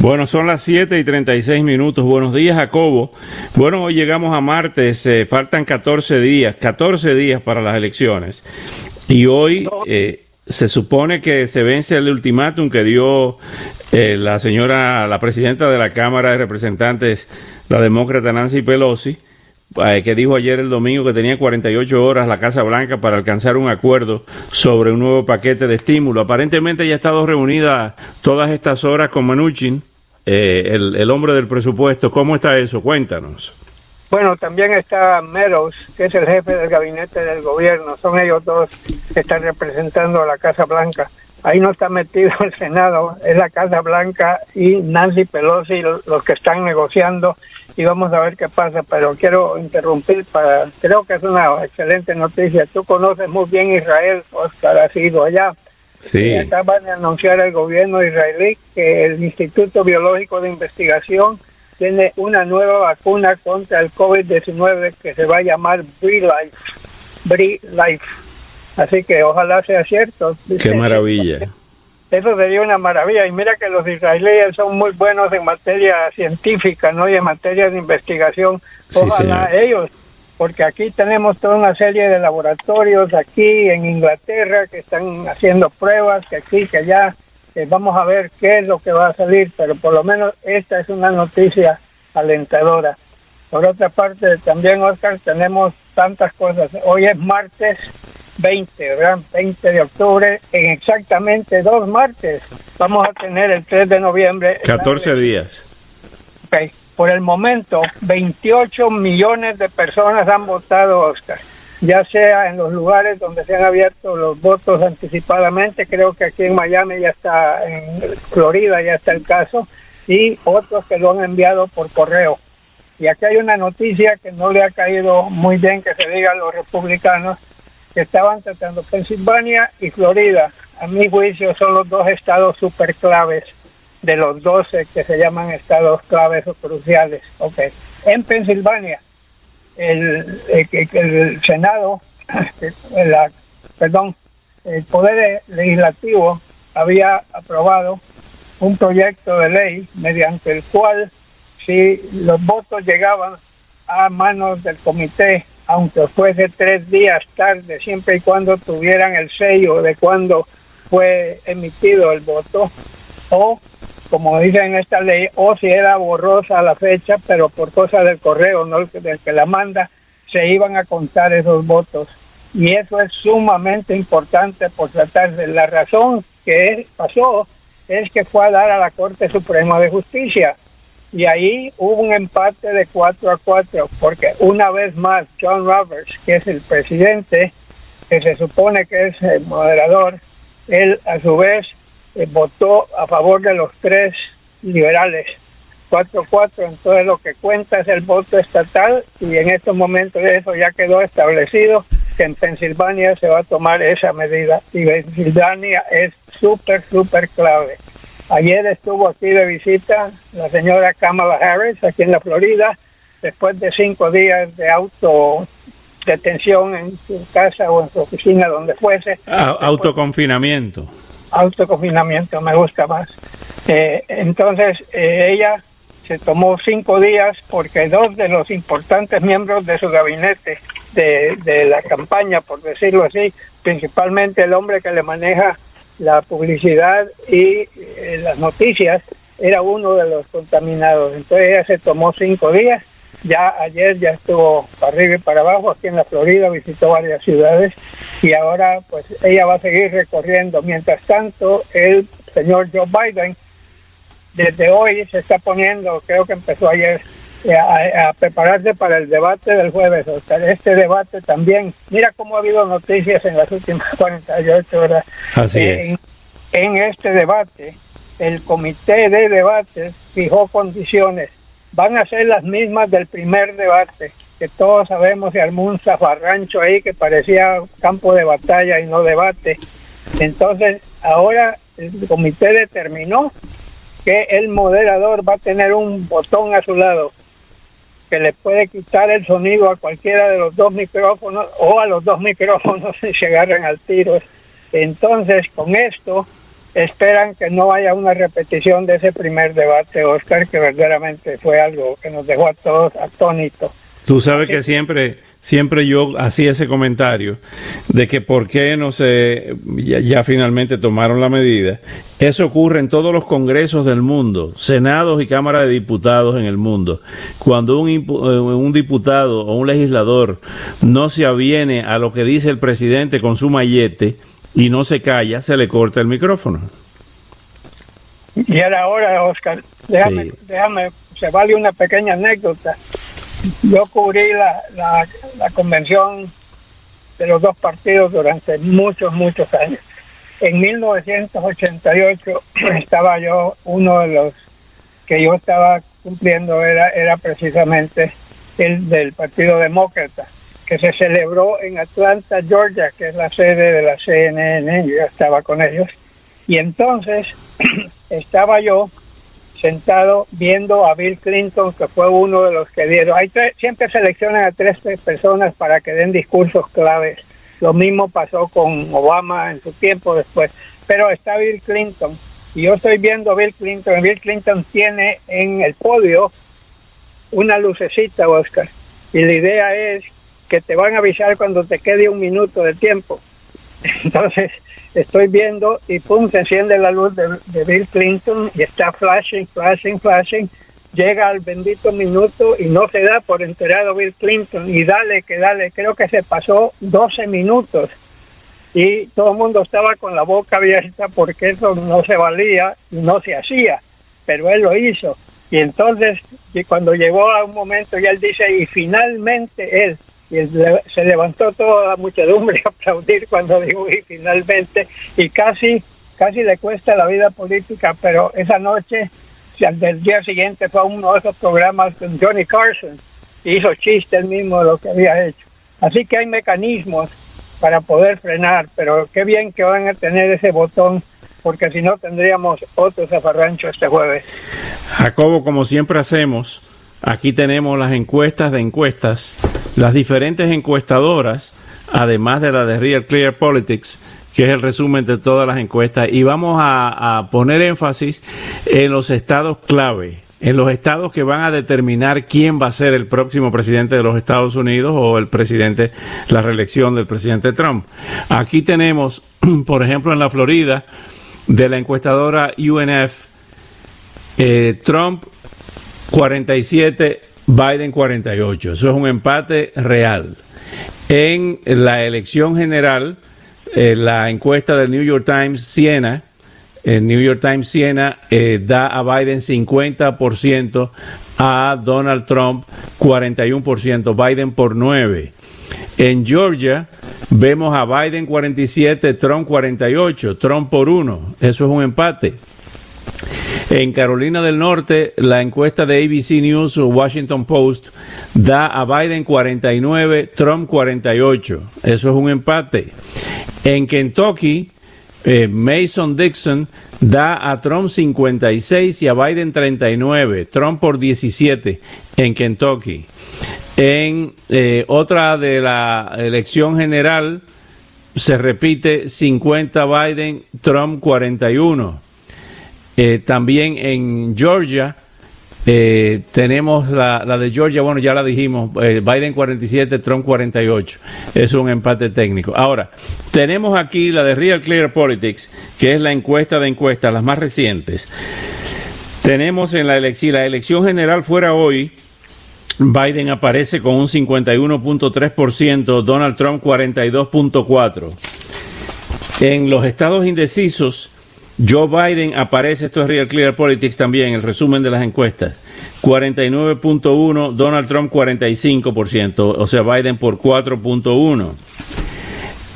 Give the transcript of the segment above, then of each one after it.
Bueno, son las 7 y 36 minutos. Buenos días, Jacobo. Bueno, hoy llegamos a martes, eh, faltan 14 días, 14 días para las elecciones. Y hoy eh, se supone que se vence el ultimátum que dio eh, la señora, la presidenta de la Cámara de Representantes, la demócrata Nancy Pelosi, que dijo ayer el domingo que tenía 48 horas la Casa Blanca para alcanzar un acuerdo sobre un nuevo paquete de estímulo. Aparentemente ya ha estado reunida todas estas horas con Manuchin eh, el, hombre del presupuesto. ¿Cómo está eso? Cuéntanos. Bueno, también está Meadows, que es el jefe del gabinete del gobierno. Son ellos dos que están representando a la Casa Blanca. Ahí no está metido el Senado, es la Casa Blanca y Nancy Pelosi los que están negociando y vamos a ver qué pasa. Pero quiero interrumpir para, creo que es una excelente noticia. Tú conoces muy bien Israel, Oscar, has ido allá. Sí. Acaban de anunciar el gobierno israelí que el Instituto Biológico de Investigación tiene una nueva vacuna contra el COVID-19 que se va a llamar BRILIFE. Life. Así que ojalá sea cierto. Qué maravilla. Eso sería una maravilla. Y mira que los israelíes son muy buenos en materia científica, ¿no? Y en materia de investigación. Ojalá ellos porque aquí tenemos toda una serie de laboratorios aquí en Inglaterra que están haciendo pruebas, que aquí, que allá, vamos a ver qué es lo que va a salir, pero por lo menos esta es una noticia alentadora. Por otra parte, también, Oscar, tenemos tantas cosas. Hoy es martes 20, ¿verdad? 20 de octubre, en exactamente dos martes. Vamos a tener el 3 de noviembre. 14 días. Ok por el momento, 28 millones de personas han votado, Oscar, ya sea en los lugares donde se han abierto los votos anticipadamente, creo que aquí en Miami ya está, en Florida ya está el caso, y otros que lo han enviado por correo. Y aquí hay una noticia que no le ha caído muy bien que se diga a los republicanos, que estaban tratando Pensilvania y Florida. A mi juicio son los dos estados super claves de los 12 que se llaman estados claves o cruciales. Okay. En Pensilvania, el, Senado, la, perdón, el Poder Legislativo había aprobado un proyecto de ley mediante el cual si los votos llegaban a manos del comité, aunque fuese tres días tarde, siempre y cuando tuvieran el sello de cuando fue emitido el voto, o como dice en esta ley, o si era borrosa la fecha, pero por cosa del correo, no del que la manda, se iban a contar esos votos. Y eso es sumamente importante por tratarse. La razón que pasó es que fue a dar a la Corte Suprema de Justicia. Y ahí hubo un empate de 4 a 4, porque una vez más John Roberts, que es el presidente, que se supone que es el moderador, él a su vez eh, votó a favor de los tres liberales. 4-4, entonces lo que cuenta es el voto estatal y en estos momentos eso ya quedó establecido que en Pensilvania se va a tomar esa medida y Pensilvania es súper, súper clave. Ayer estuvo aquí de visita la señora Kamala Harris aquí en la Florida después de cinco días de auto detención en su casa o en su oficina donde fuese. Ah, autoconfinamiento autoconfinamiento, me gusta más. Eh, entonces eh, ella se tomó cinco días porque dos de los importantes miembros de su gabinete de, de la campaña, por decirlo así, principalmente el hombre que le maneja la publicidad y eh, las noticias, era uno de los contaminados. Entonces ella se tomó cinco días ya ayer ya estuvo para arriba y para abajo aquí en la Florida, visitó varias ciudades y ahora pues ella va a seguir recorriendo. Mientras tanto, el señor Joe Biden desde hoy se está poniendo, creo que empezó ayer, eh, a, prepararse para el debate del jueves. O sea, este debate también, mira cómo ha habido noticias en las últimas 48 horas. Así eh, en este debate, el comité de debates fijó condiciones van a ser las mismas del primer debate. que todos sabemos se armó un zafarrancho ahí que parecía campo de batalla y no debate. Entonces, ahora el comité determinó que el moderador va a tener un botón a su lado que le puede quitar el sonido a cualquiera de los dos micrófonos o a los dos micrófonos si se agarran al tiro. Entonces, con esto, esperan que no haya una repetición de ese primer debate, Oscar, que verdaderamente fue algo que nos dejó a todos atónitos. Tú sabes que siempre siempre yo hacía ese comentario de que por qué no se, ya, finalmente tomaron la medida. Eso ocurre en todos los congresos del mundo, senados y cámaras de diputados en el mundo. Cuando un, eh, un diputado o un legislador no se aviene a lo que dice el presidente con su mallete y no se calla, se le corta el micrófono. Y ahora, ahora Oscar, déjame, déjame, se vale una pequeña anécdota yo cubrí la, la, convención de los dos partidos durante muchos, muchos años. En 1988 estaba yo, uno de los que yo estaba cumpliendo era, era precisamente el del Partido Demócrata, que se celebró en Atlanta, Georgia, que es la sede de la CNN, yo estaba con ellos. Y entonces estaba yo sentado viendo a Bill Clinton, que fue uno de los que dieron. Hay siempre seleccionan a tres personas para que den discursos claves. Lo mismo pasó con Obama en su tiempo después. Pero está Bill Clinton. Y yo estoy viendo a Bill Clinton. Bill Clinton tiene en el podio una lucecita, Oscar. Y la idea es que te van a avisar cuando te quede un minuto de tiempo. Entonces, estoy viendo y pum, se enciende la luz de, Bill Clinton y está flashing, flashing, flashing. Llega al bendito minuto y no se da por enterado Bill Clinton y dale, que dale. Creo que se pasó 12 minutos y todo el mundo estaba con la boca abierta porque eso no se valía no se hacía, pero él lo hizo. Y entonces, y cuando llegó a un momento, y él dice, y finalmente él, y se levantó toda la muchedumbre a aplaudir cuando dijo y finalmente y casi casi le cuesta la vida política pero esa noche del día siguiente fue uno de esos programas con Johnny Carson y hizo chiste el mismo de lo que había hecho. Así que hay mecanismos para poder frenar pero qué bien que van a tener ese botón porque si no tendríamos otro zafarrancho este jueves. Jacobo como siempre hacemos aquí tenemos las encuestas de encuestas las diferentes encuestadoras, además de la de Real Clear Politics, que es el resumen de todas las encuestas, y vamos a, poner énfasis en los estados clave, en los estados que van a determinar quién va a ser el próximo presidente de los Estados Unidos o el presidente, la reelección del presidente Trump. Aquí tenemos, por ejemplo, en la Florida, de la encuestadora UNF, eh, Trump 47 Biden 48. Eso es un empate real. En la elección general, eh, la encuesta del New York Times Siena, el New York Times Siena eh, da a Biden 50%, a Donald Trump 41%, Biden por 9. En Georgia vemos a Biden 47, Trump 48, Trump por 1. Eso es un empate. En Carolina del Norte, la encuesta de ABC News o Washington Post da a Biden 49, Trump 48. Eso es un empate. En Kentucky, eh, Mason Dixon da a Trump 56 y a Biden 39. Trump por 17 en Kentucky. En eh, otra de la elección general se repite 50 Biden, Trump 41. Eh, también en Georgia eh, tenemos la, de Georgia, bueno, ya la dijimos, eh, Biden 47, Trump 48. Es un empate técnico. Ahora, tenemos aquí la de Real Clear Politics, que es la encuesta de encuestas, las más recientes. Tenemos en la elección, la elección general fuera hoy, Biden aparece con un 51.3%, Donald Trump 42.4%. En los estados indecisos, Joe Biden aparece, esto es Real Clear Politics también, el resumen de las encuestas. 49.1, Donald Trump 45%, o sea, Biden por 4.1.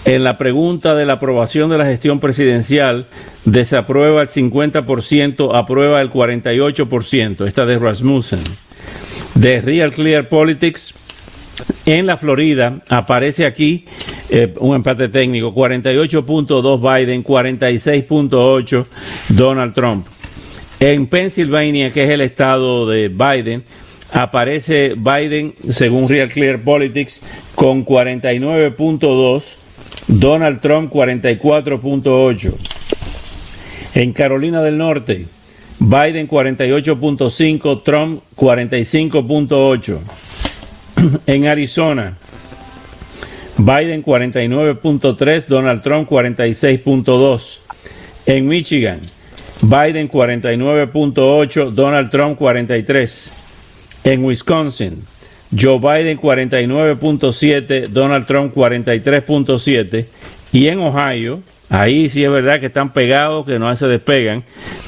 En la pregunta de la aprobación de la gestión presidencial, desaprueba el 50%, aprueba el 48%, esta de Rasmussen. De Real Clear Politics, En la Florida aparece aquí eh, un empate técnico, 48.2 Biden, 46.8 Donald Trump. En Pensilvania, que es el estado de Biden, aparece Biden, según Real Clear Politics, con 49.2, Donald Trump 44.8. En Carolina del Norte, Biden 48.5, Trump 45.8. En Arizona, Biden 49.3, Donald Trump 46.2. En Michigan, Biden 49.8, Donald Trump 43. En Wisconsin, Joe Biden 49.7, Donald Trump 43.7. Y en Ohio, Ahí sí es verdad que están pegados, que no se despegan.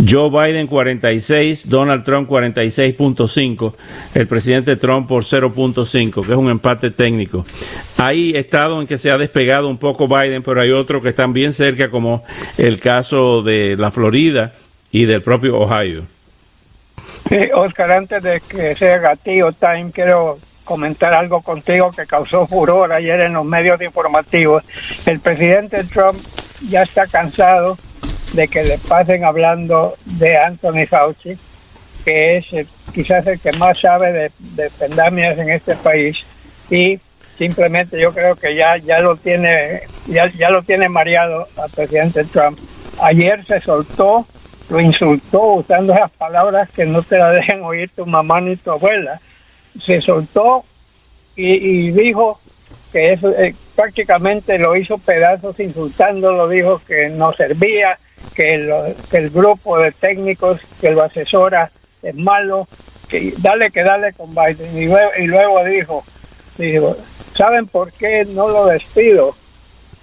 Joe Biden 46, Donald Trump 46.5, el presidente Trump por 0.5, que es un empate técnico. Hay estados en que se ha despegado un poco Biden, pero hay otros que están bien cerca, como el caso de la Florida y del propio Ohio. Oscar, antes de que sea gatillo time, quiero comentar algo contigo que causó furor ayer en los medios informativos. El presidente Trump ya está cansado de que le pasen hablando de Anthony Fauci, que es quizás el que más sabe de, de pandemias en este país y simplemente yo creo que ya ya lo tiene ya, ya lo tiene mareado al presidente Trump. Ayer se soltó, lo insultó usando esas palabras que no te la dejan oír tu mamá ni tu abuela. Se soltó y, y dijo que eso eh, prácticamente lo hizo pedazos insultándolo, dijo que no servía, que, el grupo de técnicos que lo asesora es malo, que dale que dale con Biden. Y luego, y luego dijo, dijo, ¿saben por qué no lo despido?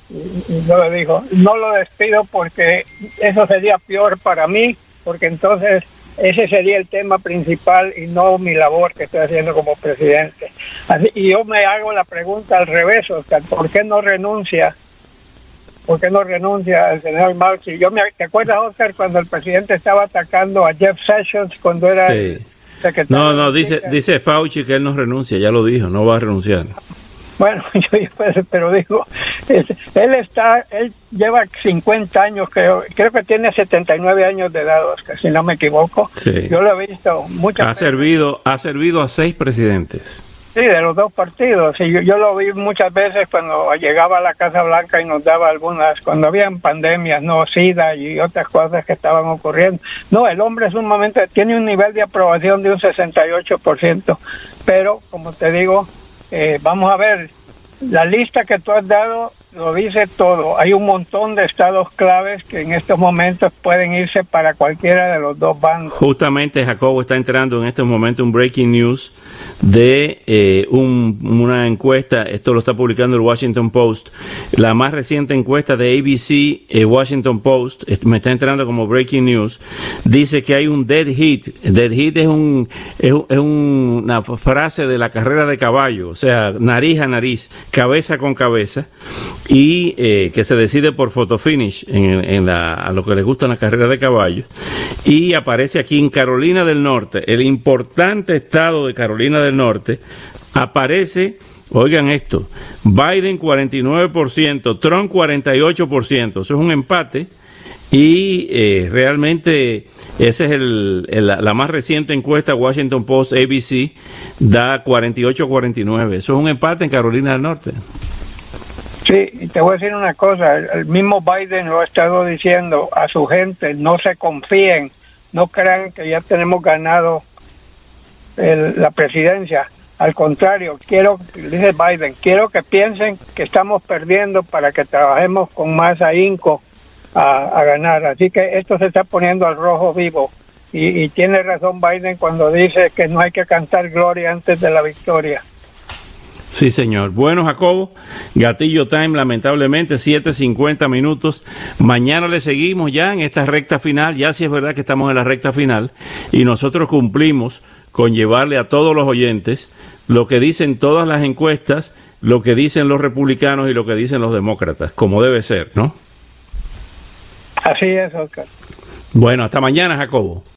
Y luego dijo, no lo despido porque eso sería peor para mí, porque entonces ese sería el tema principal y no mi labor que estoy haciendo como presidente. Así, y yo me hago la pregunta al revés, Oscar, ¿por qué no renuncia? ¿Por qué no renuncia el señor Marx? Yo me, ¿Te acuerdas, Oscar, cuando el presidente estaba atacando a Jeff Sessions cuando era secretario? No, no, dice, dice Fauci que él no renuncia, ya lo dijo, no va a renunciar. Bueno, yo, pero digo, él está, él lleva 50 años, creo, creo que tiene 79 años de edad, Oscar, si no me equivoco. Yo lo he visto muchas ha Servido, ha servido a seis presidentes. Sí, de los dos partidos. Y yo, yo, lo vi muchas veces cuando llegaba a la Casa Blanca y nos daba algunas, cuando habían pandemias, no SIDA y otras cosas que estaban ocurriendo. No, el hombre es un momento, tiene un nivel de aprobación de un 68%, pero como te digo, eh, vamos a ver, la lista que tú has dado lo dice todo. Hay un montón de estados claves que en estos momentos pueden irse para cualquiera de los dos bandos. Justamente Jacobo está entrando en este momento un breaking news de eh, una encuesta, esto lo está publicando el Washington Post, la más reciente encuesta de ABC eh, Washington Post, me está entrando como breaking news, dice que hay un dead hit. Dead hit es, un, es, una frase de la carrera de caballo, o sea, nariz a nariz, cabeza con cabeza, y eh, que se decide por photo finish en, en la, a lo que les gusta la carrera de caballo. Y aparece aquí en Carolina del Norte, el importante estado de Carolina del Norte, aparece, oigan esto, Biden 49%, Trump 48%, eso es un empate y eh, realmente esa es el, la más reciente encuesta Washington Post ABC, da 48-49, eso es un empate en Carolina del Norte. Sí, te voy a decir una cosa, el mismo Biden lo ha estado diciendo a su gente, no se confíen, no crean que ya tenemos ganado el, la presidencia. Al contrario, quiero, dice Biden, quiero que piensen que estamos perdiendo para que trabajemos con más ahínco a, ganar. Así que esto se está poniendo al rojo vivo. Y, y tiene razón Biden cuando dice que no hay que cantar gloria antes de la victoria. Sí, señor. Bueno, Jacobo, Gatillo Time, lamentablemente, 7.50 minutos. Mañana le seguimos ya en esta recta final. Ya sí es verdad que estamos en la recta final y nosotros cumplimos con llevarle a todos los oyentes lo que dicen todas las encuestas, lo que dicen los republicanos y lo que dicen los demócratas, como debe ser, ¿no? Así es, Oscar. Bueno, hasta mañana, Jacobo.